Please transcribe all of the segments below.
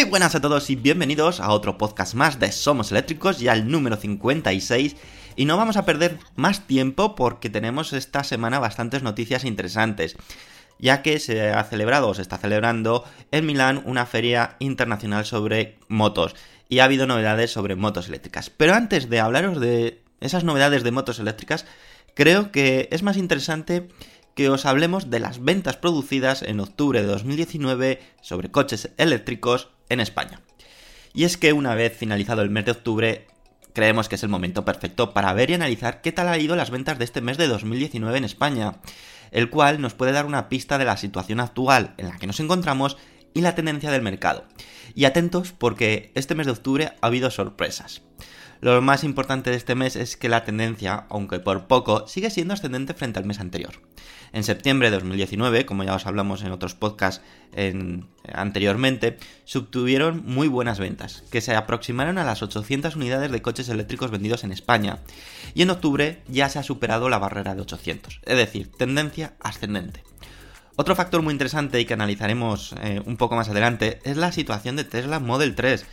Muy buenas a todos y bienvenidos a otro podcast más de Somos Eléctricos, ya el número 56. Y no vamos a perder más tiempo porque tenemos esta semana bastantes noticias interesantes, ya que se ha celebrado o se está celebrando en Milán una feria internacional sobre motos y ha habido novedades sobre motos eléctricas. Pero antes de hablaros de esas novedades de motos eléctricas, creo que es más interesante que os hablemos de las ventas producidas en octubre de 2019 sobre coches eléctricos en España. Y es que una vez finalizado el mes de octubre, creemos que es el momento perfecto para ver y analizar qué tal ha ido las ventas de este mes de 2019 en España, el cual nos puede dar una pista de la situación actual en la que nos encontramos y la tendencia del mercado. Y atentos porque este mes de octubre ha habido sorpresas. Lo más importante de este mes es que la tendencia, aunque por poco, sigue siendo ascendente frente al mes anterior. En septiembre de 2019, como ya os hablamos en otros podcasts en- anteriormente, se obtuvieron muy buenas ventas, que se aproximaron a las 800 unidades de coches eléctricos vendidos en España. Y en octubre ya se ha superado la barrera de 800, es decir, tendencia ascendente. Otro factor muy interesante y que analizaremos eh, un poco más adelante es la situación de Tesla Model 3,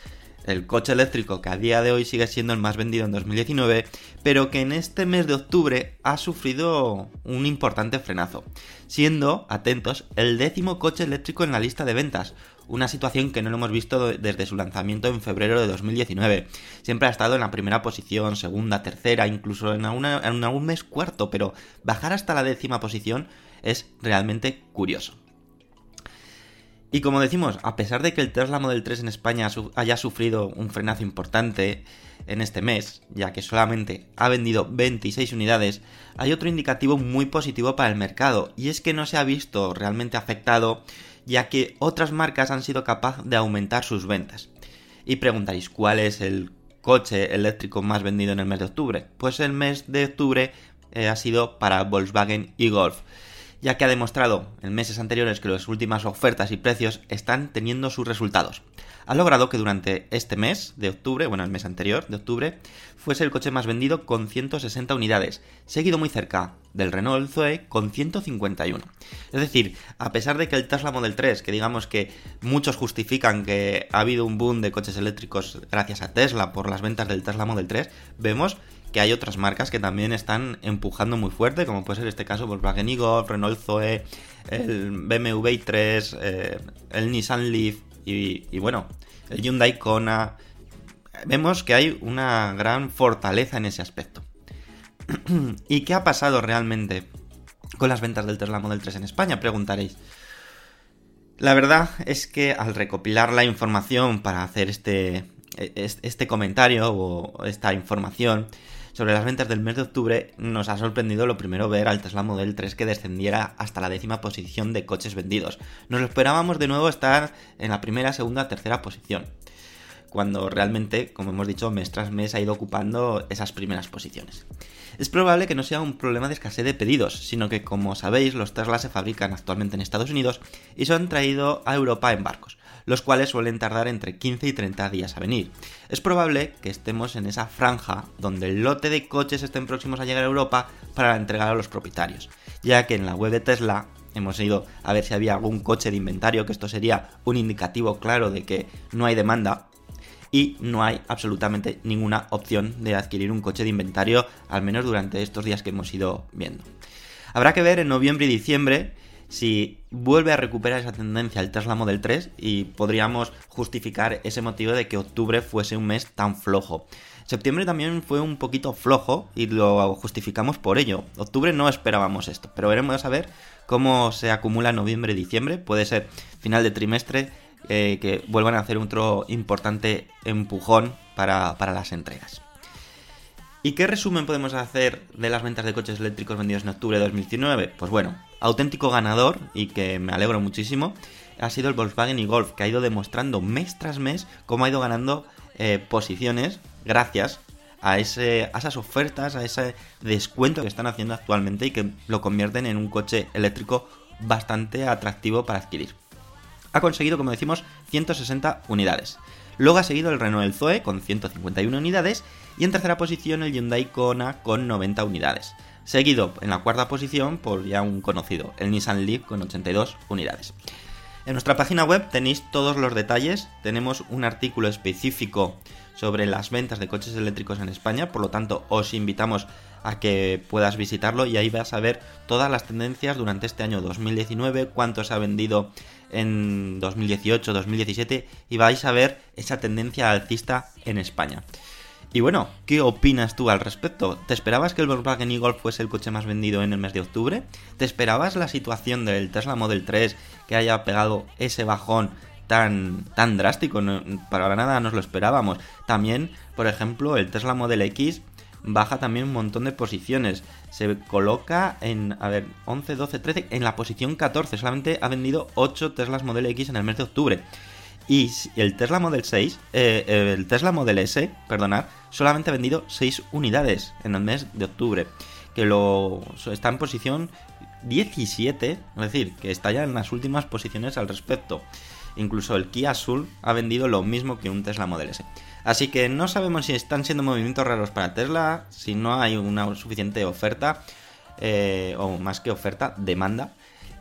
el coche eléctrico que a día de hoy sigue siendo el más vendido en 2019, pero que en este mes de octubre ha sufrido un importante frenazo, siendo, atentos, el décimo coche eléctrico en la lista de ventas, una situación que no lo hemos visto desde su lanzamiento en febrero de 2019. Siempre ha estado en la primera posición, segunda, tercera, incluso en, alguna- en algún mes cuarto, pero bajar hasta la décima posición es realmente curioso. Y como decimos, a pesar de que el Tesla Model 3 en España haya sufrido un frenazo importante en este mes, ya que solamente ha vendido 26 unidades, hay otro indicativo muy positivo para el mercado, y es que no se ha visto realmente afectado, ya que otras marcas han sido capaces de aumentar sus ventas. Y preguntaréis, ¿cuál es el coche eléctrico más vendido en el mes de octubre? Pues el mes de octubre eh, ha sido para Volkswagen y Golf ya que ha demostrado en meses anteriores que las últimas ofertas y precios están teniendo sus resultados. Ha logrado que durante este mes de octubre, bueno, el mes anterior de octubre, fuese el coche más vendido con 160 unidades, seguido muy cerca del Renault Zoe con 151. Es decir, a pesar de que el Tesla Model 3, que digamos que muchos justifican que ha habido un boom de coches eléctricos gracias a Tesla por las ventas del Tesla Model 3, vemos que hay otras marcas que también están empujando muy fuerte, como puede ser este caso Volkswagen Golf, Renault Zoe, el BMW i3, eh, el Nissan Leaf y, y bueno, el Hyundai Kona. Vemos que hay una gran fortaleza en ese aspecto. ¿Y qué ha pasado realmente con las ventas del Tesla Model 3 en España? Preguntaréis. La verdad es que al recopilar la información para hacer este, es- este comentario o esta información sobre las ventas del mes de octubre, nos ha sorprendido lo primero ver al Tesla Model 3 que descendiera hasta la décima posición de coches vendidos. Nos esperábamos de nuevo estar en la primera, segunda, tercera posición. Cuando realmente, como hemos dicho, mes tras mes ha ido ocupando esas primeras posiciones. Es probable que no sea un problema de escasez de pedidos, sino que, como sabéis, los Tesla se fabrican actualmente en Estados Unidos y son traídos a Europa en barcos, los cuales suelen tardar entre 15 y 30 días a venir. Es probable que estemos en esa franja donde el lote de coches estén próximos a llegar a Europa para entregar a los propietarios, ya que en la web de Tesla hemos ido a ver si había algún coche de inventario, que esto sería un indicativo claro de que no hay demanda, y no hay absolutamente ninguna opción de adquirir un coche de inventario, al menos durante estos días que hemos ido viendo. Habrá que ver en noviembre y diciembre si vuelve a recuperar esa tendencia el Tesla Model 3 y podríamos justificar ese motivo de que octubre fuese un mes tan flojo. Septiembre también fue un poquito flojo y lo justificamos por ello. Octubre no esperábamos esto, pero veremos a ver cómo se acumula noviembre y diciembre. Puede ser final de trimestre eh, que vuelvan a hacer otro importante empujón para, para las entregas. ¿Y qué resumen podemos hacer de las ventas de coches eléctricos vendidos en octubre de 2019? Pues bueno, auténtico ganador, y que me alegro muchísimo, ha sido el Volkswagen y Golf, que ha ido demostrando mes tras mes cómo ha ido ganando eh, posiciones gracias a, esas ofertas, a ese descuento que están haciendo actualmente y que lo convierten en un coche eléctrico bastante atractivo para adquirir. Ha conseguido, como decimos, 160 unidades. Luego ha seguido el Renault El Zoe con 151 unidades y en tercera posición el Hyundai Kona con 90 unidades. Seguido en la cuarta posición por ya un conocido, el Nissan Leaf con 82 unidades. En nuestra página web tenéis todos los detalles, tenemos un artículo específico sobre las ventas de coches eléctricos en España, por lo tanto os invitamos a que puedas visitarlo y ahí vas a ver todas las tendencias durante este año 2019, cuánto se ha vendido en 2018, 2017 y vais a ver esa tendencia alcista en España. Y bueno, ¿qué opinas tú al respecto? ¿Te esperabas que el Volkswagen e-Golf fuese el coche más vendido en el mes de octubre? ¿Te esperabas la situación del Tesla Model 3 que haya pegado ese bajón tan, tan drástico? para nada nos lo esperábamos. También, por ejemplo, el Tesla Model X baja también un montón de posiciones. Se coloca en, a ver, 11, 12, 13, en la posición 14. Solamente ha vendido 8 Teslas Model X en el mes de octubre. Y el Tesla Model 6, eh, el Tesla Model S, perdonad, solamente ha vendido 6 unidades en el mes de octubre. Que lo está en posición 17, es decir, que está ya en las últimas posiciones al respecto. Incluso el Kia Soul ha vendido lo mismo que un Tesla Model S. Así que no sabemos si están siendo movimientos raros para Tesla, si no hay una suficiente oferta, eh, o más que oferta, demanda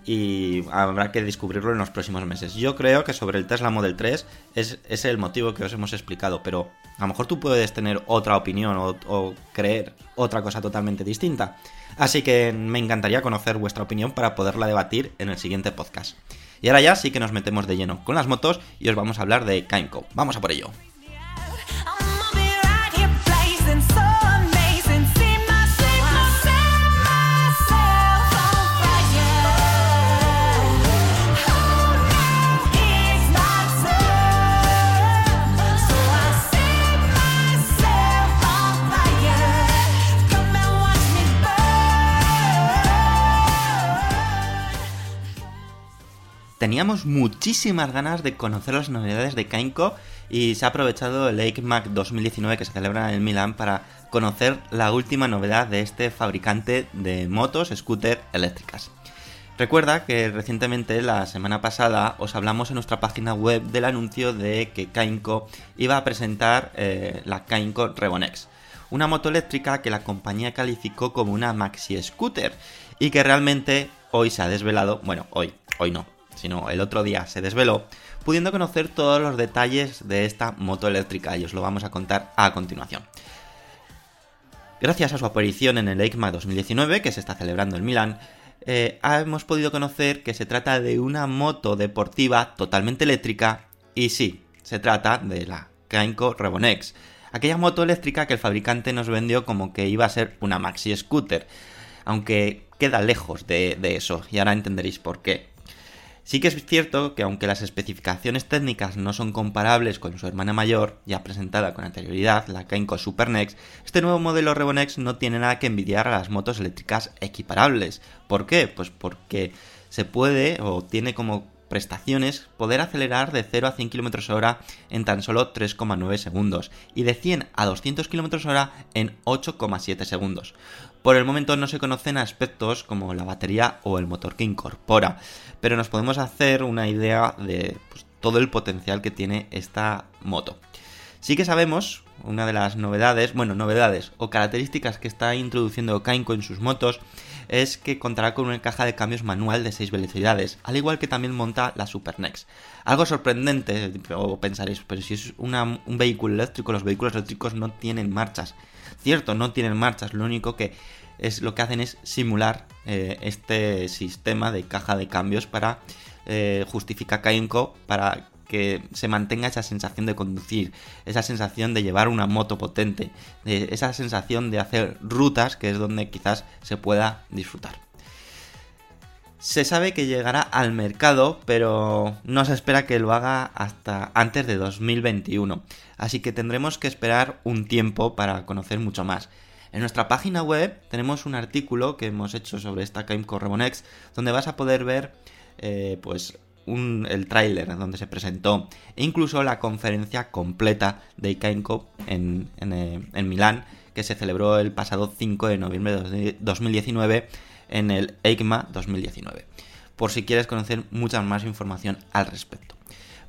y habrá que descubrirlo en los próximos meses. Yo creo que sobre el Tesla Model 3 es, es el motivo que os hemos explicado, pero a lo mejor tú puedes tener otra opinión o, o, creer otra cosa totalmente distinta. Así que me encantaría conocer vuestra opinión para poderla debatir en el siguiente podcast. Y ahora ya sí que nos metemos de lleno con las motos y os vamos a hablar de Kaimco. Vamos a por ello. Teníamos muchísimas ganas de conocer las novedades de Kainco y se ha aprovechado el EICMAC 2019 que se celebra en Milán para conocer la última novedad de este fabricante de motos, scooter eléctricas. Recuerda que recientemente, la semana pasada, os hablamos en nuestra página web del anuncio de que Kainco iba a presentar eh, la Kainco Revonex, una moto eléctrica que la compañía calificó como una maxi scooter y que realmente hoy se ha desvelado, bueno, hoy, hoy no, sino el otro día se desveló, pudiendo conocer todos los detalles de esta moto eléctrica y os lo vamos a contar a continuación. Gracias a su aparición en el EICMA 2019, que se está celebrando en Milán, eh, hemos podido conocer que se trata de una moto deportiva totalmente eléctrica y sí, se trata de la Kainco Revonex, aquella moto eléctrica que el fabricante nos vendió como que iba a ser una maxi scooter, aunque queda lejos de eso y ahora entenderéis por qué. Sí que es cierto que aunque las especificaciones técnicas no son comparables con su hermana mayor, ya presentada con anterioridad, la Kainco Supernex, este nuevo modelo Revonex no tiene nada que envidiar a las motos eléctricas equiparables. ¿Por qué? Pues porque se puede o tiene como prestaciones poder acelerar de 0 a 100 km hora en tan solo 3,9 segundos y de 100 a 200 km hora en 8,7 segundos. Por el momento no se conocen aspectos como la batería o el motor que incorpora, pero nos podemos hacer una idea de pues, todo el potencial que tiene esta moto. Sí que sabemos, una de las novedades, bueno, novedades o características que está introduciendo Kainco en sus motos es que contará con una caja de cambios manual de 6 velocidades, al igual que también monta la Super Next. Algo sorprendente, o pensaréis, pero si es un vehículo eléctrico, los vehículos eléctricos no tienen marchas. Cierto, no tienen marchas, lo único que es lo que hacen es simular eh, este sistema de caja de cambios para eh, justificar Kainco para que se mantenga esa sensación de conducir, esa sensación de llevar una moto potente, esa sensación de hacer rutas que es donde quizás se pueda disfrutar. Se sabe que llegará al mercado, pero no se espera que lo haga hasta antes de 2021, así que tendremos que esperar un tiempo para conocer mucho más. En nuestra página web tenemos un artículo que hemos hecho sobre esta Caimco Rebonex, donde vas a poder ver eh, pues el tráiler donde se presentó e incluso la conferencia completa de Caimco en, en, eh, en Milán, que se celebró el pasado 5 de noviembre de 2019 en el EICMA 2019, por si quieres conocer mucha más información al respecto.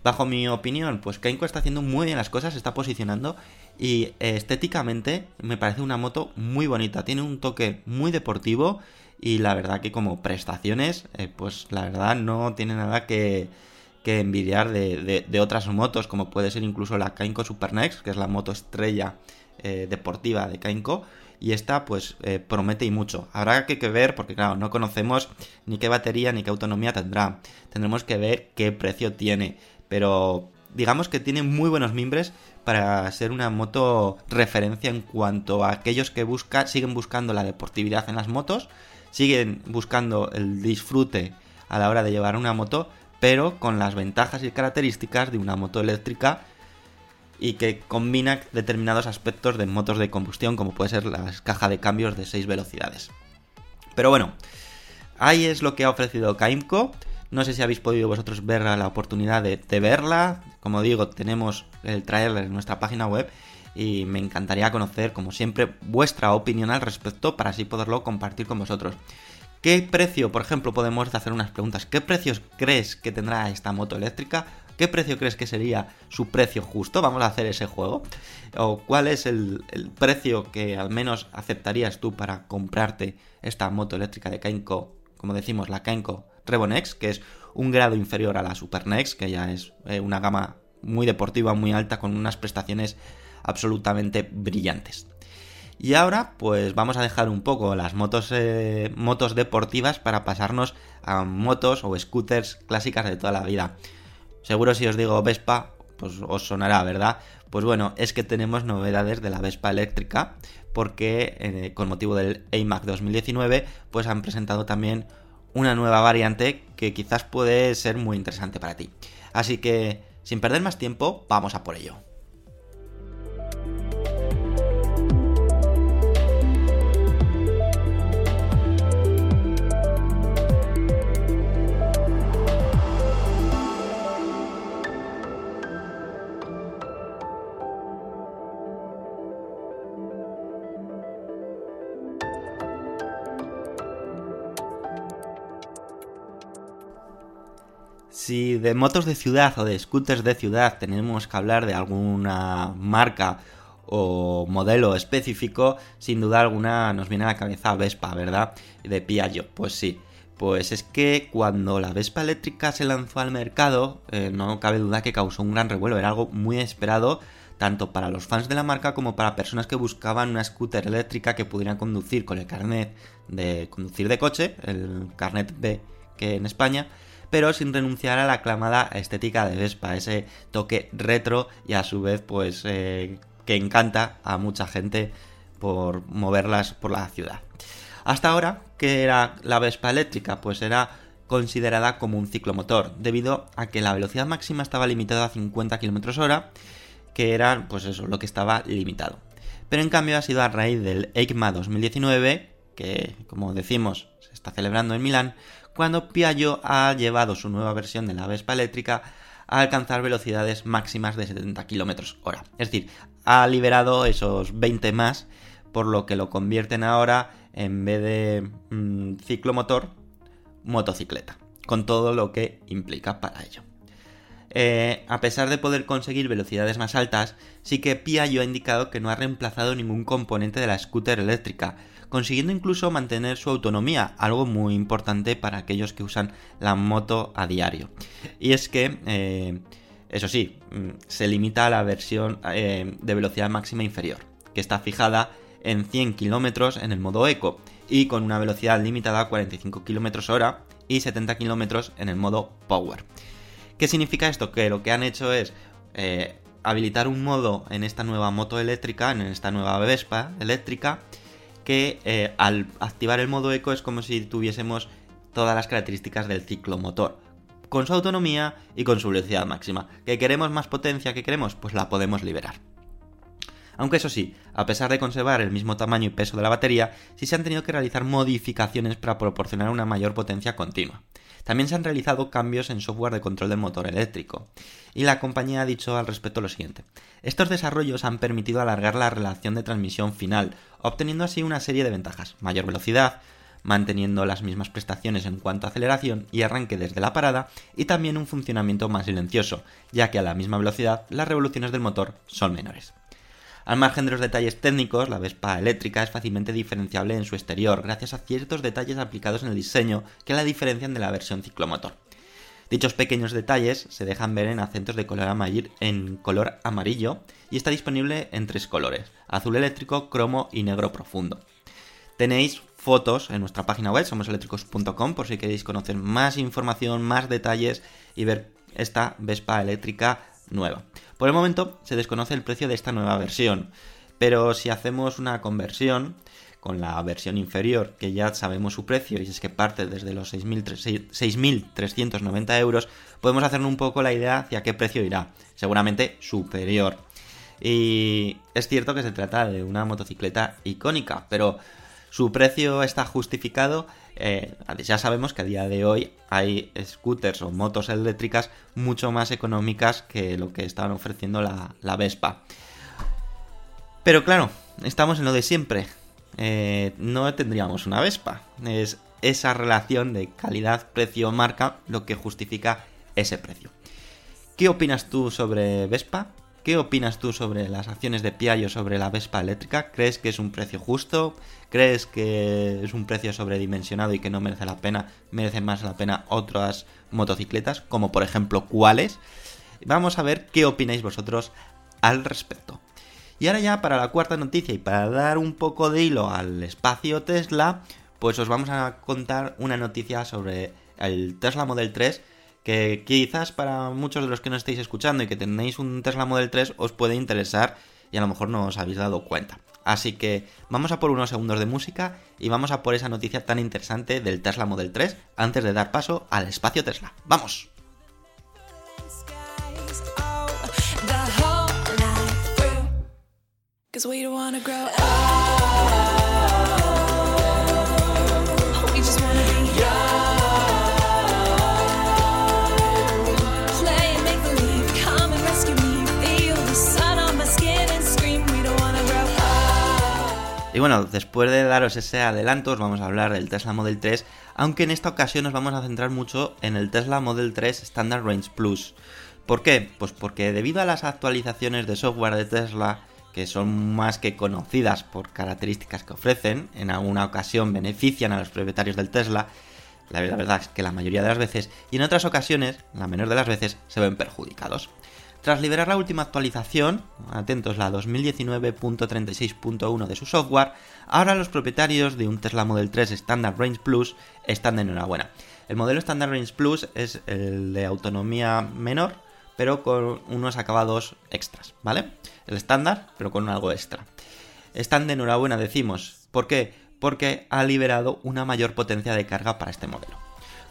Bajo mi opinión, pues Kainco está haciendo muy bien las cosas, se está posicionando y eh, estéticamente me parece una moto muy bonita, tiene un toque muy deportivo y la verdad que como prestaciones, eh, pues la verdad no tiene nada que, que envidiar de, de- otras motos, como puede ser incluso la Kainco Super Next, que es la moto estrella eh, deportiva de Kainco. Y esta, pues, eh, promete y mucho. Habrá que, que ver, porque claro, no conocemos ni qué batería ni qué autonomía tendrá. Tendremos que ver qué precio tiene. Pero digamos que tiene muy buenos mimbres para ser una moto referencia en cuanto a aquellos que busca, siguen buscando la deportividad en las motos, siguen buscando el disfrute a la hora de llevar una moto, pero con las ventajas y características de una moto eléctrica y que combina determinados aspectos de motos de combustión, como puede ser la caja de cambios de 6 velocidades. Pero bueno, ahí es lo que ha ofrecido Kaimco. No sé si habéis podido vosotros ver la oportunidad de, de verla. Como digo, tenemos el trailer en nuestra página web y me encantaría conocer, como siempre, vuestra opinión al respecto para así poderlo compartir con vosotros. ¿Qué precio, por ejemplo, podemos hacer unas preguntas? ¿Qué precios crees que tendrá esta moto eléctrica? ¿Qué precio crees que sería su precio justo? Vamos a hacer ese juego. ¿O cuál es el, precio que al menos aceptarías tú para comprarte esta moto eléctrica de Kainco? Como decimos, la Kainco Rebonex, que es un grado inferior a la Super Next, que ya es eh, una gama muy deportiva, muy alta, con unas prestaciones absolutamente brillantes. Y ahora, pues vamos a dejar un poco las motos, eh, motos deportivas para pasarnos a motos o scooters clásicas de toda la vida. Seguro si os digo Vespa, pues os sonará, ¿verdad? Pues bueno, es que tenemos novedades de la Vespa eléctrica, porque eh, con motivo del AMAC 2019, pues han presentado también una nueva variante que quizás puede ser muy interesante para ti. Así que, sin perder más tiempo, vamos a por ello. Si de motos de ciudad o de scooters de ciudad tenemos que hablar de alguna marca o modelo específico, sin duda alguna nos viene a la cabeza Vespa, ¿verdad? De Piaggio, pues sí. Pues es que cuando la Vespa eléctrica se lanzó al mercado, eh, no cabe duda que causó un gran revuelo, era algo muy esperado tanto para los fans de la marca como para personas que buscaban una scooter eléctrica que pudieran conducir con el carnet de conducir de coche, el carnet B que en España, pero sin renunciar a la aclamada estética de Vespa, ese toque retro y a su vez pues eh, que encanta a mucha gente por moverlas por la ciudad. Hasta ahora, ¿qué era la Vespa eléctrica? Pues era considerada como un ciclomotor, debido a que la velocidad máxima estaba limitada a 50 km hora, que era pues eso, lo que estaba limitado. Pero en cambio ha sido a raíz del EICMA 2019, que como decimos se está celebrando en Milán, cuando Piaggio ha llevado su nueva versión de la Vespa eléctrica a alcanzar velocidades máximas de 70 km hora. Es decir, ha liberado esos 20 más, por lo que lo convierten ahora en vez de mm, ciclomotor, motocicleta, con todo lo que implica para ello. eh, a pesar de poder conseguir velocidades más altas, sí que Piaggio ha indicado que no ha reemplazado ningún componente de la scooter eléctrica, consiguiendo incluso mantener su autonomía, algo muy importante para aquellos que usan la moto a diario. Y es que, eh, eso sí, mm, se limita a la versión eh, de velocidad máxima inferior, que está fijada en 100 km en el modo eco y con una velocidad limitada a 45 km hora y 70 km en el modo power. ¿Qué significa esto? Que lo que han hecho es eh, habilitar un modo en esta nueva moto eléctrica, en esta nueva Vespa eléctrica, que eh, al activar el modo eco es como si tuviésemos todas las características del ciclomotor, con su autonomía y con su velocidad máxima. ¿Que queremos más potencia que queremos? Pues la podemos liberar. Aunque eso sí, a pesar de conservar el mismo tamaño y peso de la batería, sí se han tenido que realizar modificaciones para proporcionar una mayor potencia continua. También se han realizado cambios en software de control del motor eléctrico. Y la compañía ha dicho al respecto lo siguiente. Estos desarrollos han permitido alargar la relación de transmisión final, obteniendo así una serie de ventajas. Mayor velocidad, manteniendo las mismas prestaciones en cuanto a aceleración y arranque desde la parada, y también un funcionamiento más silencioso, ya que a la misma velocidad las revoluciones del motor son menores. Al margen de los detalles técnicos, la Vespa eléctrica es fácilmente diferenciable en su exterior gracias a ciertos detalles aplicados en el diseño que la diferencian de la versión ciclomotor. Dichos pequeños detalles se dejan ver en acentos de color, en color amarillo y está disponible en tres colores, azul eléctrico, cromo y negro profundo. Tenéis fotos en nuestra página web somoseléctricos.com por si queréis conocer más información, más detalles y ver esta Vespa eléctrica nueva. Por el momento se desconoce el precio de esta nueva versión, pero si hacemos una conversión con la versión inferior, que ya sabemos su precio y es que parte desde los 6.390 euros, podemos hacernos un poco la idea hacia qué precio irá. Seguramente superior. Y es cierto que se trata de una motocicleta icónica, pero su precio está justificado eh, ya sabemos que a día de hoy hay scooters o motos eléctricas mucho más económicas que lo que estaban ofreciendo la, Vespa. Pero claro, estamos en lo de siempre. Eh, no tendríamos una Vespa. Es esa relación de calidad, precio, marca lo que justifica ese precio. ¿Qué opinas tú sobre Vespa? ¿Qué opinas tú sobre las acciones de Piaggio sobre la Vespa eléctrica? ¿Crees que es un precio justo? ¿Crees que es un precio sobredimensionado y que no merece la pena, merece más la pena otras motocicletas, como por ejemplo cuáles? Vamos a ver qué opináis vosotros al respecto. Y ahora ya para la cuarta noticia y para dar un poco de hilo al espacio Tesla, pues os vamos a contar una noticia sobre el Tesla Model 3 que quizás para muchos de los que no estéis escuchando y que tenéis un Tesla Model 3 os puede interesar y a lo mejor no os habéis dado cuenta. Así que vamos a por unos segundos de música y vamos a por esa noticia tan interesante del Tesla Model 3 antes de dar paso al espacio Tesla. ¡Vamos! Y bueno, después de daros ese adelanto, os vamos a hablar del Tesla Model 3, aunque en esta ocasión nos vamos a centrar mucho en el Tesla Model 3 Standard Range Plus. ¿Por qué? Pues porque debido a las actualizaciones de software de Tesla, que son más que conocidas por características que ofrecen, en alguna ocasión benefician a los propietarios del Tesla, la verdad es que la mayoría de las veces, y en otras ocasiones, la menor de las veces, se ven perjudicados. Tras liberar la última actualización, atentos la 2019.36.1 de su software, ahora los propietarios de un Tesla Model 3 Standard Range Plus están de enhorabuena. El modelo Standard Range Plus es el de autonomía menor, pero con unos acabados extras, ¿vale? El estándar, pero con algo extra. Están de enhorabuena, decimos. ¿Por qué? Porque ha liberado una mayor potencia de carga para este modelo.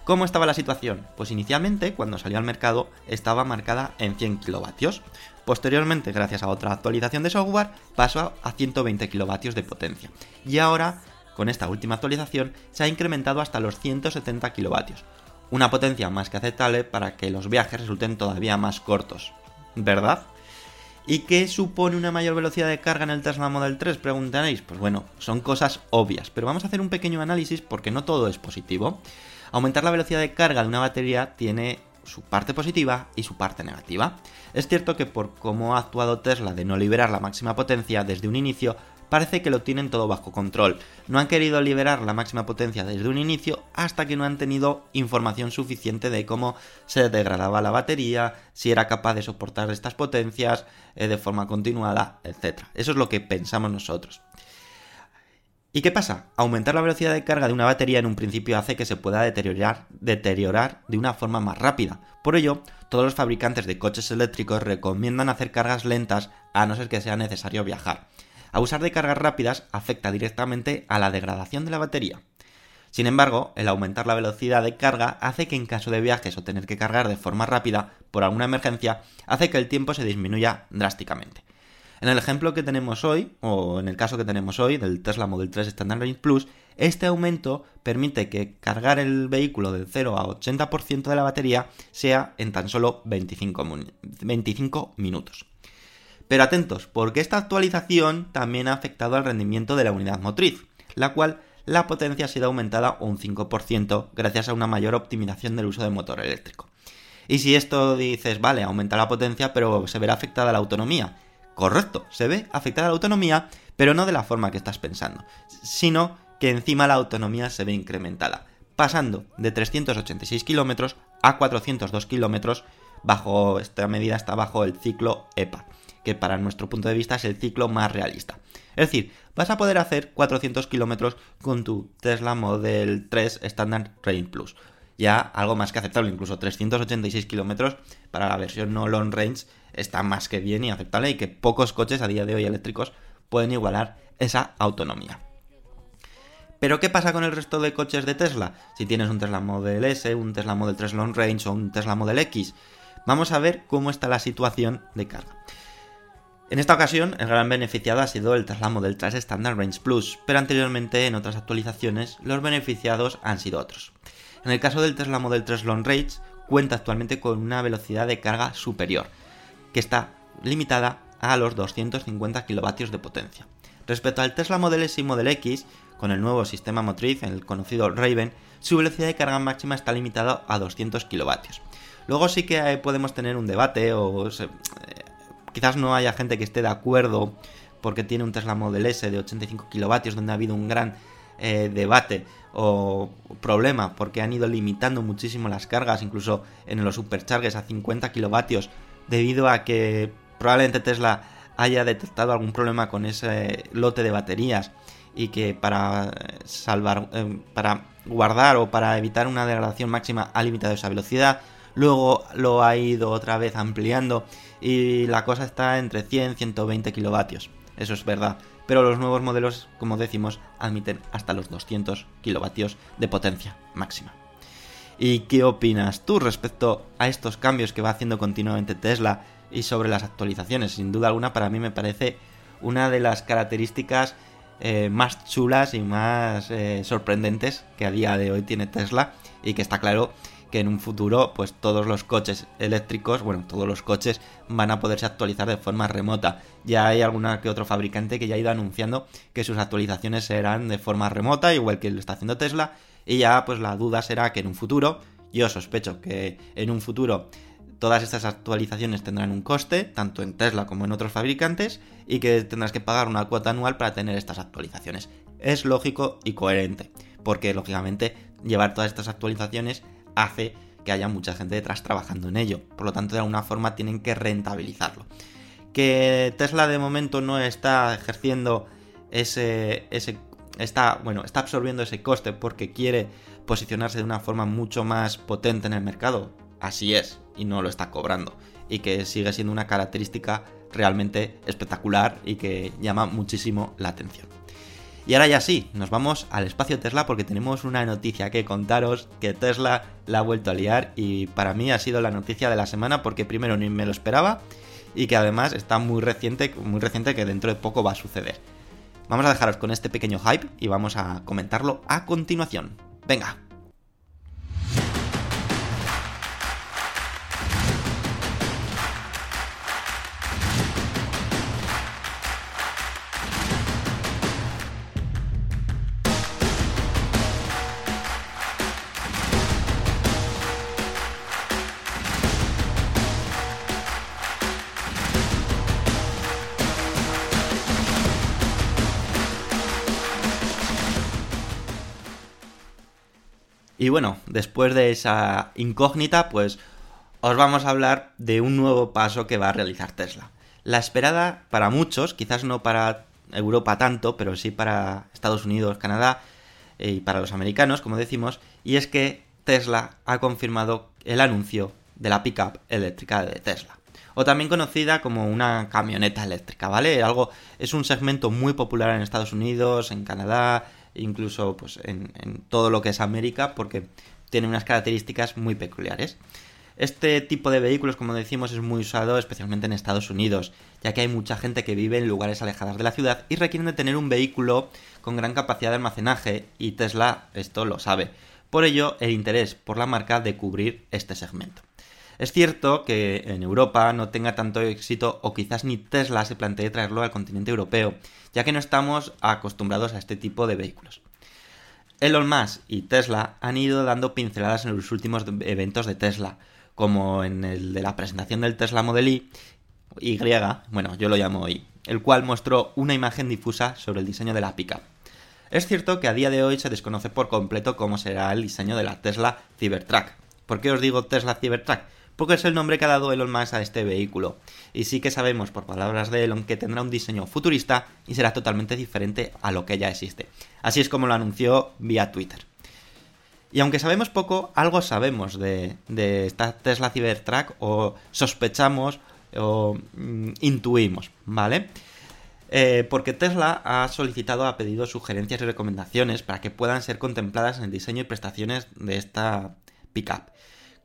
¿Cómo estaba la situación? Pues inicialmente, cuando salió al mercado, estaba marcada en 100 kilovatios. Posteriormente, gracias a otra actualización de software, pasó a 120 kilovatios de potencia. Y ahora, con esta última actualización, se ha incrementado hasta los 170 kilovatios. Una potencia más que aceptable para que los viajes resulten todavía más cortos. ¿Verdad? ¿Y qué supone una mayor velocidad de carga en el Tesla Model 3? Preguntaréis. Pues bueno, son cosas obvias, pero vamos a hacer un pequeño análisis porque no todo es positivo. Aumentar la velocidad de carga de una batería tiene su parte positiva y su parte negativa. Es cierto que por cómo ha actuado Tesla de no liberar la máxima potencia desde un inicio, parece que lo tienen todo bajo control. No han querido liberar la máxima potencia desde un inicio hasta que no han tenido información suficiente de cómo se degradaba la batería, si era capaz de soportar estas potencias eh, de forma continuada, etc. Eso es lo que pensamos nosotros. ¿Y qué pasa? Aumentar la velocidad de carga de una batería en un principio hace que se pueda deteriorar, deteriorar de una forma más rápida. Por ello, todos los fabricantes de coches eléctricos recomiendan hacer cargas lentas a no ser que sea necesario viajar. Abusar de cargas rápidas afecta directamente a la degradación de la batería. Sin embargo, el aumentar la velocidad de carga hace que en caso de viajes o tener que cargar de forma rápida por alguna emergencia, hace que el tiempo se disminuya drásticamente. En el ejemplo que tenemos hoy, o en el caso que tenemos hoy del Tesla Model 3 Standard Range Plus, este aumento permite que cargar el vehículo del 0 a 80% de la batería sea en tan solo 25, 25 minutos. Pero atentos, porque esta actualización también ha afectado al rendimiento de la unidad motriz, la cual la potencia ha sido aumentada un 5% gracias a una mayor optimización del uso del motor eléctrico. Y si esto dices, vale, aumenta la potencia, pero se verá afectada la autonomía. Correcto, se ve afectada la autonomía, pero no de la forma que estás pensando, sino que encima la autonomía se ve incrementada, pasando de 386 kilómetros a 402 kilómetros, bajo esta medida está bajo el ciclo EPA, que para nuestro punto de vista es el ciclo más realista. Es decir, vas a poder hacer 400 kilómetros con tu Tesla Model 3 Standard Range Plus. Ya algo más que aceptable, incluso 386 kilómetros para la versión no long range está más que bien y aceptable y que pocos coches a día de hoy eléctricos pueden igualar esa autonomía. Pero ¿qué pasa con el resto de coches de Tesla? Si tienes un Tesla Model S, un Tesla Model 3 Long Range o un Tesla Model X, vamos a ver cómo está la situación de carga. En esta ocasión, el gran beneficiado ha sido el Tesla Model 3 Standard Range Plus, pero anteriormente en otras actualizaciones los beneficiados han sido otros. En el caso del Tesla Model 3 Long Range, cuenta actualmente con una velocidad de carga superior, que está limitada a los 250 kilovatios de potencia. Respecto al Tesla Model S y Model X, con el nuevo sistema motriz, el conocido Raven, su velocidad de carga máxima está limitada a 200 kilovatios. Luego sí que podemos tener un debate o eh, quizás no haya gente que esté de acuerdo porque tiene un Tesla Model S de 85 kilovatios donde ha habido un gran eh, debate o problema porque han ido limitando muchísimo las cargas, incluso en los superchargers a 50 kilovatios debido a que probablemente Tesla haya detectado algún problema con ese lote de baterías y que para salvar, eh, para guardar o para evitar una degradación máxima ha limitado esa velocidad. Luego lo ha ido otra vez ampliando y la cosa está entre 100 y 120 kilovatios. Eso es verdad. Pero los nuevos modelos, como decimos, admiten hasta los 200 kilovatios de potencia máxima. ¿Y qué opinas tú respecto a estos cambios que va haciendo continuamente Tesla y sobre las actualizaciones? Sin duda alguna, para mí me parece una de las características eh, más chulas y más eh, sorprendentes que a día de hoy tiene Tesla y que está claro que en un futuro pues todos los coches eléctricos, bueno, todos los coches van a poderse actualizar de forma remota. Ya hay alguna que otro fabricante que ya ha ido anunciando que sus actualizaciones serán de forma remota, igual que lo está haciendo Tesla, y ya pues la duda será que en un futuro, yo sospecho que en un futuro todas estas actualizaciones tendrán un coste, tanto en Tesla como en otros fabricantes, y que tendrás que pagar una cuota anual para tener estas actualizaciones. Es lógico y coherente, porque lógicamente llevar todas estas actualizaciones hace que haya mucha gente detrás trabajando en ello. Por lo tanto, de alguna forma tienen que rentabilizarlo. Que Tesla de momento no está ejerciendo ese, ese está, bueno, está absorbiendo ese coste porque quiere posicionarse de una forma mucho más potente en el mercado. Así es, y no lo está cobrando. Y que sigue siendo una característica realmente espectacular y que llama muchísimo la atención. Y ahora ya sí, nos vamos al espacio Tesla porque tenemos una noticia que contaros que Tesla la ha vuelto a liar y para mí ha sido la noticia de la semana porque primero ni me lo esperaba y que además está muy reciente, muy reciente que dentro de poco va a suceder. Vamos a dejaros con este pequeño hype y vamos a comentarlo a continuación. Venga. Y bueno, después de esa incógnita, pues os vamos a hablar de un nuevo paso que va a realizar Tesla. La esperada para muchos, quizás no para Europa tanto, pero sí para Estados Unidos, Canadá eh, y para los americanos, como decimos, y es que Tesla ha confirmado el anuncio de la pickup eléctrica de Tesla. O también conocida como una camioneta eléctrica, ¿vale? Algo, es un segmento muy popular en Estados Unidos, en Canadá, incluso pues, en, todo lo que es América, porque tiene unas características muy peculiares. Este tipo de vehículos, como decimos, es muy usado especialmente en Estados Unidos, ya que hay mucha gente que vive en lugares alejados de la ciudad y requieren de tener un vehículo con gran capacidad de almacenaje, y Tesla esto lo sabe. Por ello, el interés por la marca de cubrir este segmento. Es cierto que en Europa no tenga tanto éxito o quizás ni Tesla se plantee traerlo al continente europeo, ya que no estamos acostumbrados a este tipo de vehículos. Elon Musk y Tesla han ido dando pinceladas en los últimos eventos de Tesla, como en el de la presentación del Tesla Model Y, Y, bueno, yo lo llamo Y, el cual mostró una imagen difusa sobre el diseño de la pickup. Es cierto que a día de hoy se desconoce por completo cómo será el diseño de la Tesla Cybertruck. ¿Por qué os digo Tesla Cybertruck? Porque es el nombre que ha dado Elon Musk a este vehículo. Y sí que sabemos, por palabras de Elon, que tendrá un diseño futurista y será totalmente diferente a lo que ya existe. Así es como lo anunció vía Twitter. Y aunque sabemos poco, algo sabemos de, esta Tesla Cybertruck o sospechamos o mm, intuimos, ¿vale? Eh, porque Tesla ha solicitado, ha pedido sugerencias y recomendaciones para que puedan ser contempladas en el diseño y prestaciones de esta pickup,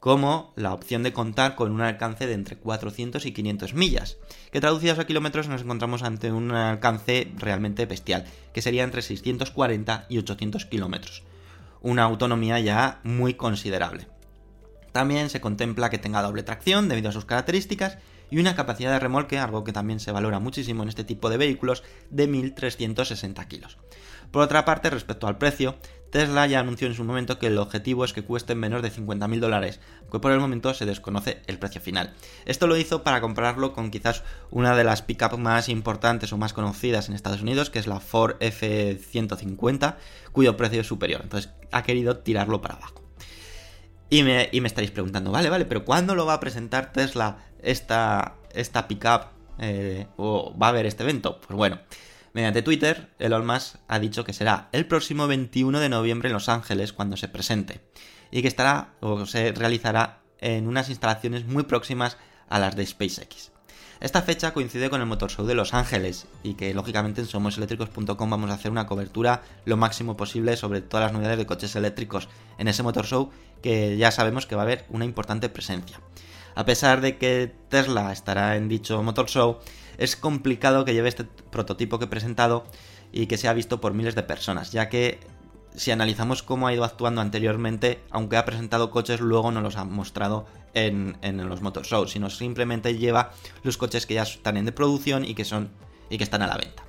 como la opción de contar con un alcance de entre 400 y 500 millas, que traducidos a kilómetros nos encontramos ante un alcance realmente bestial, que sería entre 640 y 800 kilómetros una autonomía ya muy considerable. También se contempla que tenga doble tracción debido a sus características y una capacidad de remolque, algo que también se valora muchísimo en este tipo de vehículos, de 1.360 kilos. Por otra parte, respecto al precio, Tesla ya anunció en su momento que el objetivo es que cuesten menos de 50.000 dólares, aunque por el momento se desconoce el precio final. Esto lo hizo para comprarlo con quizás una de las pickup más importantes o más conocidas en Estados Unidos, que es la Ford F-150, cuyo precio es superior. Entonces ha querido tirarlo para abajo. Y me, estaréis preguntando, vale, vale, pero ¿cuándo lo va a presentar Tesla esta, esta pickup? Eh, ¿O va a haber este evento? Pues bueno, mediante Twitter, Elon Musk ha dicho que será el próximo 21 de noviembre en Los Ángeles cuando se presente. Y que estará o se realizará en unas instalaciones muy próximas a las de SpaceX. Esta fecha coincide con el Motor Show de Los Ángeles y que lógicamente en somoseléctricos.com vamos a hacer una cobertura lo máximo posible sobre todas las novedades de coches eléctricos en ese Motor Show que ya sabemos que va a haber una importante presencia. A pesar de que Tesla estará en dicho Motor Show, es complicado que lleve este prototipo que he presentado y que sea visto por miles de personas, ya que si analizamos cómo ha ido actuando anteriormente, aunque ha presentado coches, luego no los ha mostrado en, los motor shows, sino simplemente lleva los coches que ya están en de producción y que son y que están a la venta.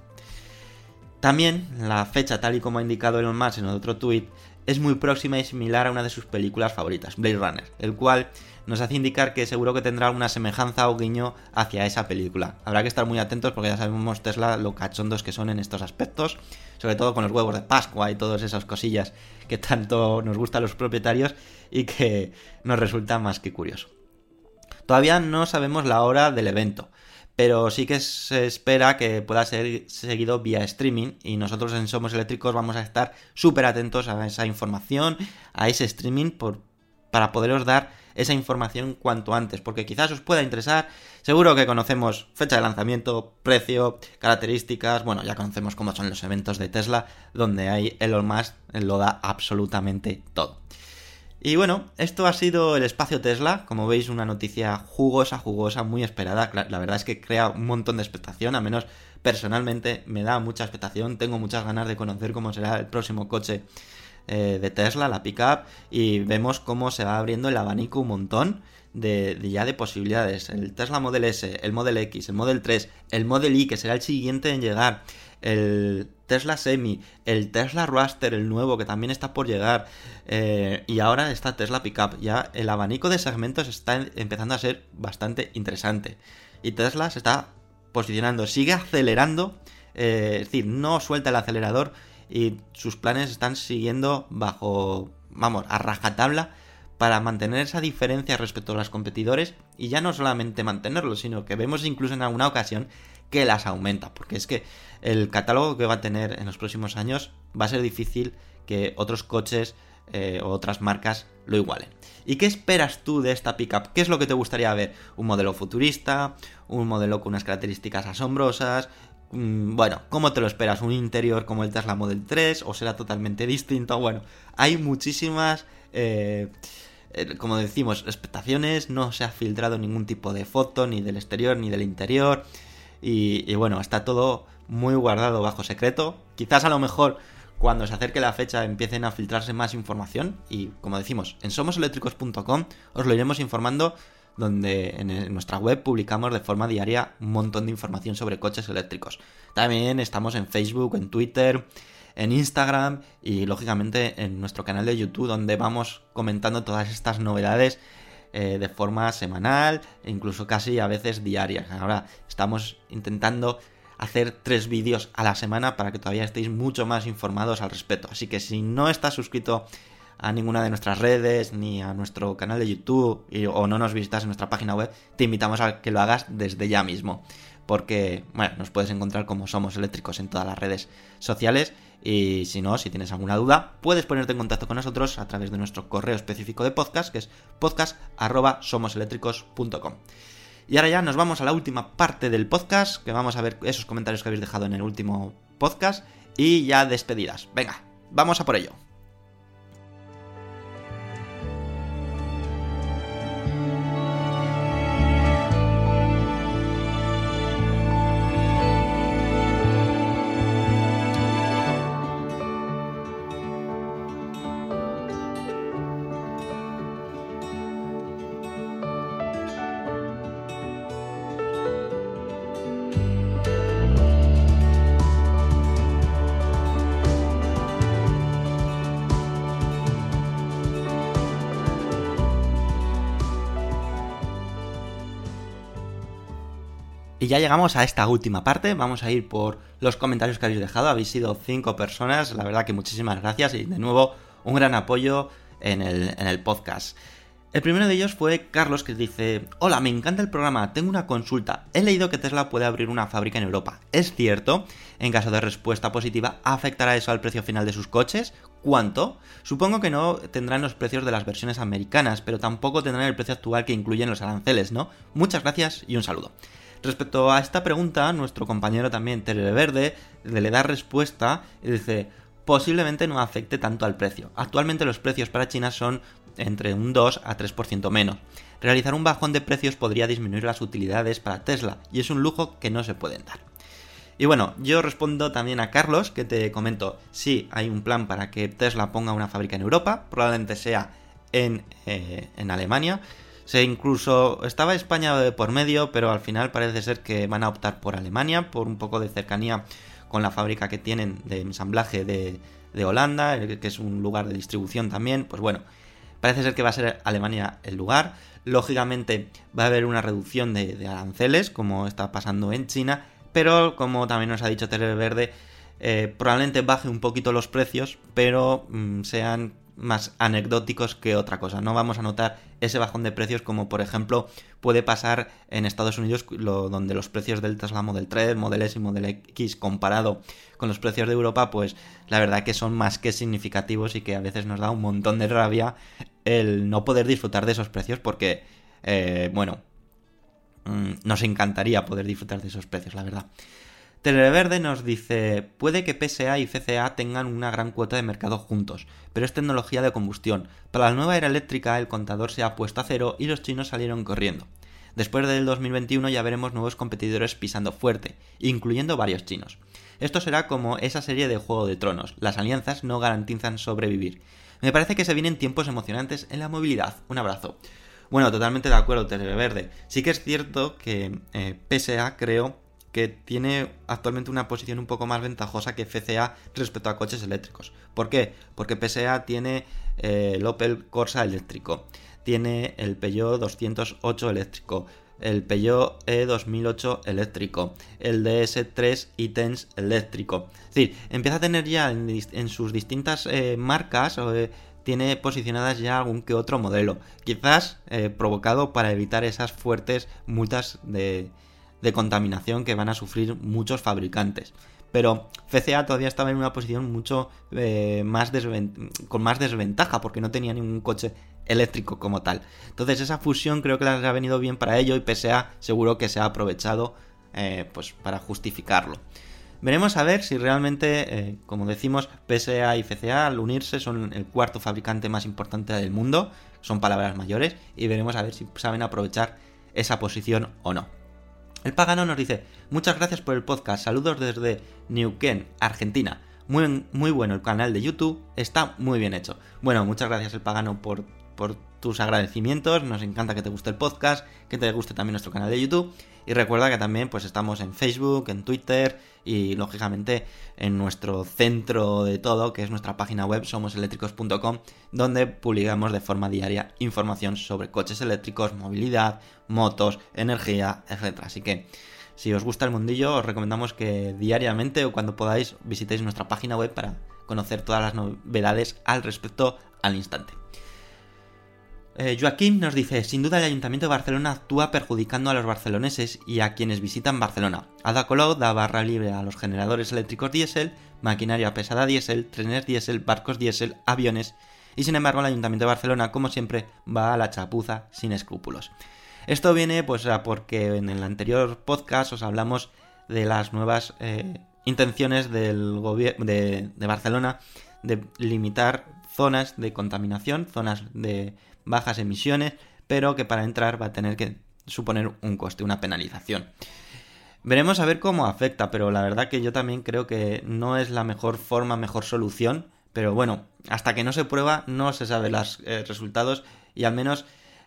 También la fecha, tal y como ha indicado Elon Musk en otro tweet, es muy próxima y similar a una de sus películas favoritas, Blade Runner, el cual nos hace indicar que seguro que tendrá una semejanza o guiño hacia esa película. Habrá que estar muy atentos porque ya sabemos Tesla lo cachondos que son en estos aspectos, sobre todo con los huevos de Pascua y todas esas cosillas que tanto nos gustan los propietarios y que nos resulta más que curioso. Todavía no sabemos la hora del evento, pero sí que se espera que pueda ser seguido vía streaming y nosotros en Somos Eléctricos vamos a estar súper atentos a esa información, a ese streaming por, para poderos dar esa información cuanto antes, porque quizás os pueda interesar. Seguro que conocemos fecha de lanzamiento, precio, características. Bueno, ya conocemos cómo son los eventos de Tesla, donde hay Elon Musk lo da absolutamente todo. Y bueno, esto ha sido el espacio Tesla, como veis una noticia jugosa, jugosa, muy esperada, la verdad es que crea un montón de expectación, a menos personalmente me da mucha expectación, tengo muchas ganas de conocer cómo será el próximo coche eh, de Tesla, la pickup, y vemos cómo se va abriendo el abanico un montón de, ya de posibilidades. El Tesla Model S, el Model X, el Model 3, el Model Y, que será el siguiente en llegar, el Tesla Semi, el Tesla Roadster, el nuevo, que también está por llegar, eh, y ahora está Tesla Pickup. Ya el abanico de segmentos está empezando a ser bastante interesante. Y Tesla se está posicionando, sigue acelerando, eh, es decir, no suelta el acelerador y sus planes están siguiendo bajo, vamos, a rajatabla para mantener esa diferencia respecto a los competidores y ya no solamente mantenerlo, sino que vemos incluso en alguna ocasión que las aumenta, porque es que el catálogo que va a tener en los próximos años va a ser difícil que otros coches eh, o otras marcas lo igualen. ¿Y qué esperas tú de esta pickup? ¿Qué es lo que te gustaría ver? ¿Un modelo futurista? ¿Un modelo con unas características asombrosas? Mm, bueno, ¿cómo te lo esperas? ¿Un interior como el Tesla Model 3 o será totalmente distinto? Bueno, hay muchísimas... Eh, eh, como decimos, expectaciones, no se ha filtrado ningún tipo de foto, ni del exterior, ni del interior. Y, y, bueno, está todo muy guardado bajo secreto. Quizás a lo mejor cuando se acerque la fecha empiecen a filtrarse más información. Y como decimos, en somoseléctricos.com os lo iremos informando donde en nuestra web publicamos de forma diaria un montón de información sobre coches eléctricos. También estamos en Facebook, en Twitter, en Instagram y lógicamente en nuestro canal de YouTube donde vamos comentando todas estas novedades eh, de forma semanal e incluso casi a veces diaria. Ahora estamos intentando hacer tres vídeos a la semana para que todavía estéis mucho más informados al respecto. Así que si no estás suscrito a ninguna de nuestras redes ni a nuestro canal de YouTube o no nos visitas en nuestra página web, te invitamos a que lo hagas desde ya mismo. Porque, bueno, nos puedes encontrar como Somos Eléctricos en todas las redes sociales y si no, si tienes alguna duda, puedes ponerte en contacto con nosotros a través de nuestro correo específico de podcast, que es podcast.somoseléctricos.com. Y ahora ya nos vamos a la última parte del podcast, que vamos a ver esos comentarios que habéis dejado en el último podcast y ya despedidas. Venga, vamos a por ello. Ya llegamos a esta última parte, vamos a ir por los comentarios que habéis dejado, habéis sido cinco personas, la verdad que muchísimas gracias y de nuevo un gran apoyo en el, en el podcast. El primero de ellos fue Carlos que dice, hola, me encanta el programa, tengo una consulta, he leído que Tesla puede abrir una fábrica en Europa, ¿es cierto? En caso de respuesta positiva, ¿afectará eso al precio final de sus coches? ¿Cuánto? Supongo que no tendrán los precios de las versiones americanas, pero tampoco tendrán el precio actual que incluyen los aranceles, ¿no? Muchas gracias y un saludo. Respecto a esta pregunta, nuestro compañero también, Televerde, le da respuesta y dice, posiblemente no afecte tanto al precio. Actualmente los precios para China son entre un 2 a 3% menos. Realizar un bajón de precios podría disminuir las utilidades para Tesla y es un lujo que no se pueden dar. Y bueno, yo respondo también a Carlos, que te comento, sí, hay un plan para que Tesla ponga una fábrica en Europa, probablemente sea en, eh, en Alemania, se incluso estaba España por medio, pero al final parece ser que van a optar por Alemania, por un poco de cercanía con la fábrica que tienen de ensamblaje de, Holanda, que es un lugar de distribución también. Pues bueno, parece ser que va a ser Alemania el lugar. Lógicamente va a haber una reducción de, aranceles, como está pasando en China, pero como también nos ha dicho Televerde, eh, probablemente baje un poquito los precios, pero mm, sean más anecdóticos que otra cosa. No vamos a notar ese bajón de precios como por ejemplo puede pasar en Estados Unidos donde los precios del Tesla Model 3, Model S y Model X comparado con los precios de Europa pues la verdad que son más que significativos y que a veces nos da un montón de rabia el no poder disfrutar de esos precios porque eh, bueno mm, nos encantaría poder disfrutar de esos precios la verdad. Televerde nos dice, puede que PSA y FCA tengan una gran cuota de mercado juntos, pero es tecnología de combustión. Para la nueva era eléctrica el contador se ha puesto a cero y los chinos salieron corriendo. Después del 2021 ya veremos nuevos competidores pisando fuerte, incluyendo varios chinos. Esto será como esa serie de Juego de Tronos, las alianzas no garantizan sobrevivir. Me parece que se vienen tiempos emocionantes en la movilidad. Un abrazo. Bueno, totalmente de acuerdo, Televerde. Sí que es cierto que eh, PSA creo que tiene actualmente una posición un poco más ventajosa que FCA respecto a coches eléctricos. ¿Por qué? Porque PSA tiene eh, el Opel Corsa eléctrico, tiene el Peugeot 208 eléctrico, el Peugeot E2008 eléctrico, el DS3 e eléctrico. Es decir, empieza a tener ya en, sus distintas eh, marcas eh, tiene posicionadas ya algún que otro modelo, quizás provocado para evitar esas fuertes multas de, de contaminación que van a sufrir muchos fabricantes. Pero FCA todavía estaba en una posición mucho eh, más con más desventaja porque no tenía ningún coche eléctrico como tal. Entonces esa fusión creo que les ha venido bien para ello y PSA seguro que se ha aprovechado eh, pues para justificarlo. Veremos a ver si realmente, eh, como decimos, PSA y FCA al unirse son el cuarto fabricante más importante del mundo, son palabras mayores, y veremos a ver si saben aprovechar esa posición o no. El pagano nos dice, muchas gracias por el podcast, saludos desde Neuquén, Argentina. Muy, muy bueno el canal de YouTube, está muy bien hecho. Bueno, muchas gracias el pagano por, por tus agradecimientos, nos encanta que te guste el podcast, que te guste también nuestro canal de YouTube y recuerda que también pues estamos en Facebook, en Twitter y lógicamente en nuestro centro de todo, que es nuestra página web somoseléctricos.com, donde publicamos de forma diaria información sobre coches eléctricos, movilidad, motos, energía, etc. Así que si os gusta el mundillo, os recomendamos que diariamente o cuando podáis visitéis nuestra página web para conocer todas las novedades al respecto al instante. Eh, Joaquín nos dice, sin duda el Ayuntamiento de Barcelona actúa perjudicando a los barceloneses y a quienes visitan Barcelona. Ada Colau da barra libre a los generadores eléctricos diésel, maquinaria pesada diésel, trenes diésel, barcos diésel, aviones, y sin embargo el Ayuntamiento de Barcelona, como siempre, va a la chapuza sin escrúpulos. Esto viene pues porque en el anterior podcast os hablamos de las nuevas eh, intenciones del gobierno de Barcelona de limitar zonas de contaminación, zonas de bajas emisiones, pero que para entrar va a tener que suponer un coste, una penalización. Veremos a ver cómo afecta, pero la verdad que yo también creo que no es la mejor forma, mejor solución, pero bueno, hasta que no se prueba no se sabe los eh, resultados y al menos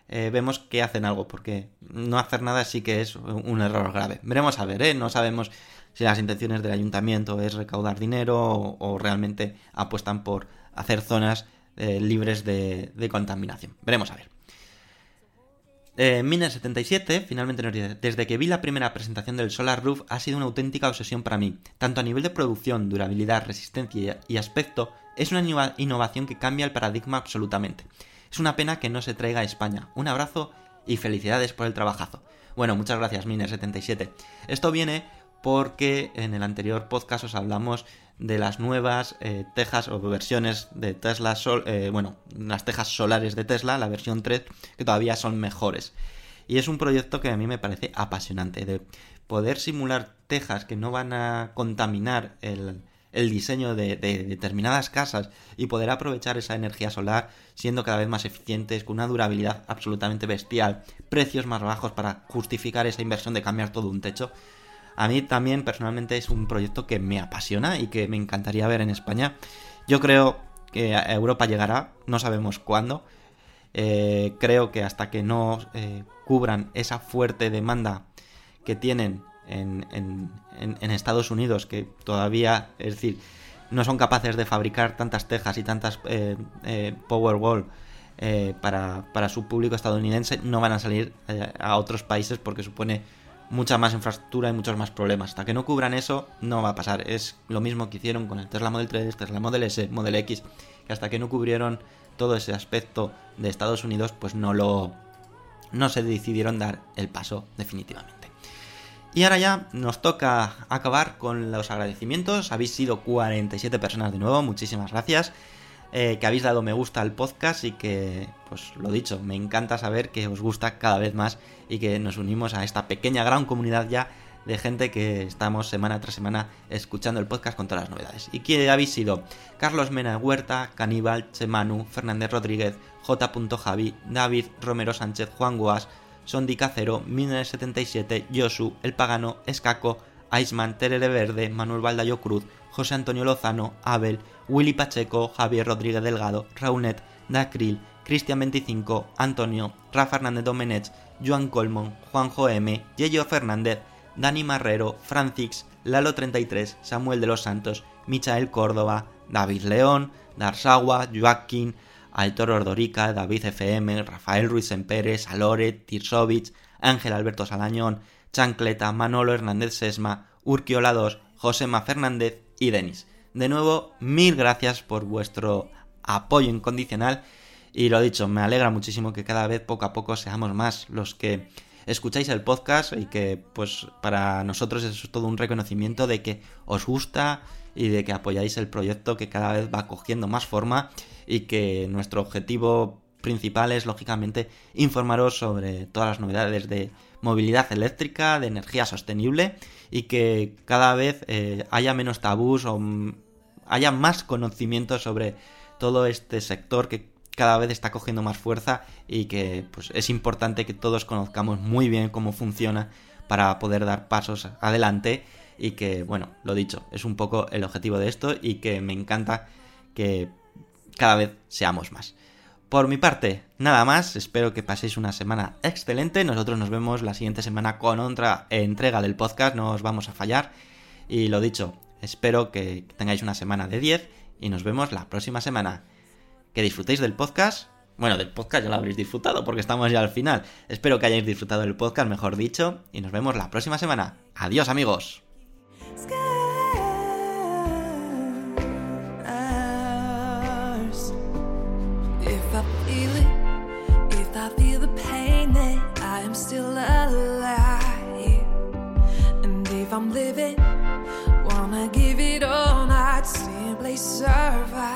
eh, vemos que hacen algo, porque no hacer nada sí que es un error grave. Veremos a ver, ¿eh? No sabemos si las intenciones del ayuntamiento es recaudar dinero o realmente apuestan por hacer zonas eh, libres de, contaminación. Veremos a ver. Eh, Miner77 finalmente nos dice, desde que vi la primera presentación del Solar Roof ha sido una auténtica obsesión para mí. Tanto a nivel de producción, durabilidad, resistencia y aspecto, es una innovación que cambia el paradigma absolutamente. Es una pena que no se traiga a España. Un abrazo y felicidades por el trabajazo. Bueno, muchas gracias Miner77. Esto viene porque en el anterior podcast os hablamos de las nuevas eh, tejas o versiones de Tesla, Sol, eh, bueno, las tejas solares de Tesla, la versión 3, que todavía son mejores. Y es un proyecto que a mí me parece apasionante, de poder simular tejas que no van a contaminar el, el diseño de, de, determinadas casas y poder aprovechar esa energía solar siendo cada vez más eficientes, con una durabilidad absolutamente bestial, precios más bajos para justificar esa inversión de cambiar todo un techo. A mí también personalmente es un proyecto que me apasiona y que me encantaría ver en España. Yo creo que a Europa llegará, no sabemos cuándo. Eh, creo que hasta que no eh, cubran esa fuerte demanda que tienen en, Estados Unidos, que todavía, es decir, no son capaces de fabricar tantas tejas y tantas eh, Powerwall para, para su público estadounidense, no van a salir a otros países porque supone mucha más infraestructura y muchos más problemas. Hasta que no cubran eso, no va a pasar. Es lo mismo que hicieron con el Tesla Model 3, Tesla Model S, Model X, que hasta que no cubrieron todo ese aspecto de Estados Unidos, pues no lo. no se decidieron dar el paso definitivamente. Y ahora ya nos toca acabar con los agradecimientos. Habéis sido 47 personas de nuevo, muchísimas gracias. Eh, que habéis dado me gusta al podcast y que, pues lo dicho, me encanta saber que os gusta cada vez más y que nos unimos a esta pequeña gran comunidad ya de gente que estamos semana tras semana escuchando el podcast con todas las novedades. ¿Y quién habéis sido? Carlos Mena Huerta, Caníbal, Chemanu, Fernández Rodríguez, J. Javi, David, Romero Sánchez, Juan Guas, Sondi Cacero, 1977, Josu, El Pagano, Escaco, Iceman, Terere Verde, Manuel Valdayo Cruz, José Antonio Lozano, Abel, Willy Pacheco, Javier Rodríguez Delgado, Raunet, Dacril, Cristian 25, Antonio, Rafa Hernández Domenech, Joan Colmon, Juanjo M, Yello Fernández, Dani Marrero, Francix, Lalo 33, Samuel de los Santos, Michael Córdoba, David León, Darsagua, Joaquín, Aitor Ordorica, David FM, Rafael Ruiz Pérez, Alore, Tirsovich, Ángel Alberto Salañón, Chancleta, Manolo Hernández Sesma, Urquiola 2, Josema Fernández y Denis. De nuevo, mil gracias por vuestro apoyo incondicional. Y lo dicho, me alegra muchísimo que cada vez poco a poco seamos más los que escucháis el podcast y que pues para nosotros es todo un reconocimiento de que os gusta y de que apoyáis el proyecto que cada vez va cogiendo más forma y que nuestro objetivo principal es lógicamente informaros sobre todas las novedades de movilidad eléctrica, de energía sostenible y que cada vez eh, haya menos tabús o haya más conocimiento sobre todo este sector que cada vez está cogiendo más fuerza y que pues, es importante que todos conozcamos muy bien cómo funciona para poder dar pasos adelante y que, bueno, lo dicho, es un poco el objetivo de esto y que me encanta que cada vez seamos más. Por mi parte, nada más, espero que paséis una semana excelente, nosotros nos vemos la siguiente semana con otra entrega del podcast, no os vamos a fallar. Y lo dicho, espero que tengáis una semana de 10 y nos vemos la próxima semana. Que disfrutéis del podcast, bueno, del podcast ya lo habréis disfrutado porque estamos ya al final, espero que hayáis disfrutado del podcast, mejor dicho, y nos vemos la próxima semana. Adiós amigos. scars. If survive.